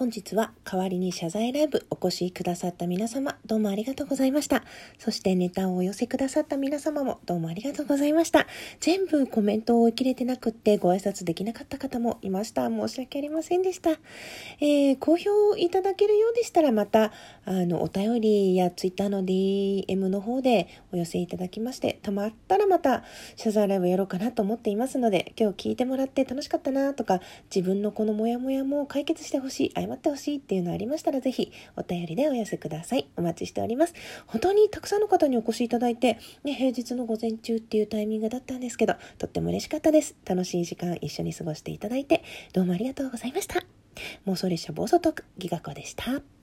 本日は代わりに謝罪ライブお越しくださった皆様、どうもありがとうございました。そしてネタをお寄せくださった皆様もどうもありがとうございました。全部コメントを追い切れてなくってご挨拶できなかった方もいました。申し訳ありませんでした。えー、好評いただけるようでしたらまた、あの、お便りや Twitter の DM の方でお寄せいただきまして、たまったらまた謝罪ライブやろうかなと思っていますので、今日聞いてもらって楽しかったなとか、自分のこのモヤモヤも解決してほしい、謝ってほしいっていうのありましたら、ぜひお便りでお寄せください。お待ちしております。本当にたくさんの方にお越しいただいて、ね、平日の午前中っていうタイミングだったんですけど、とっても嬉しかったです。楽しい時間一緒に過ごしていただいて、どうもありがとうございました。妄想列車暴走トーク、ギガ子でした。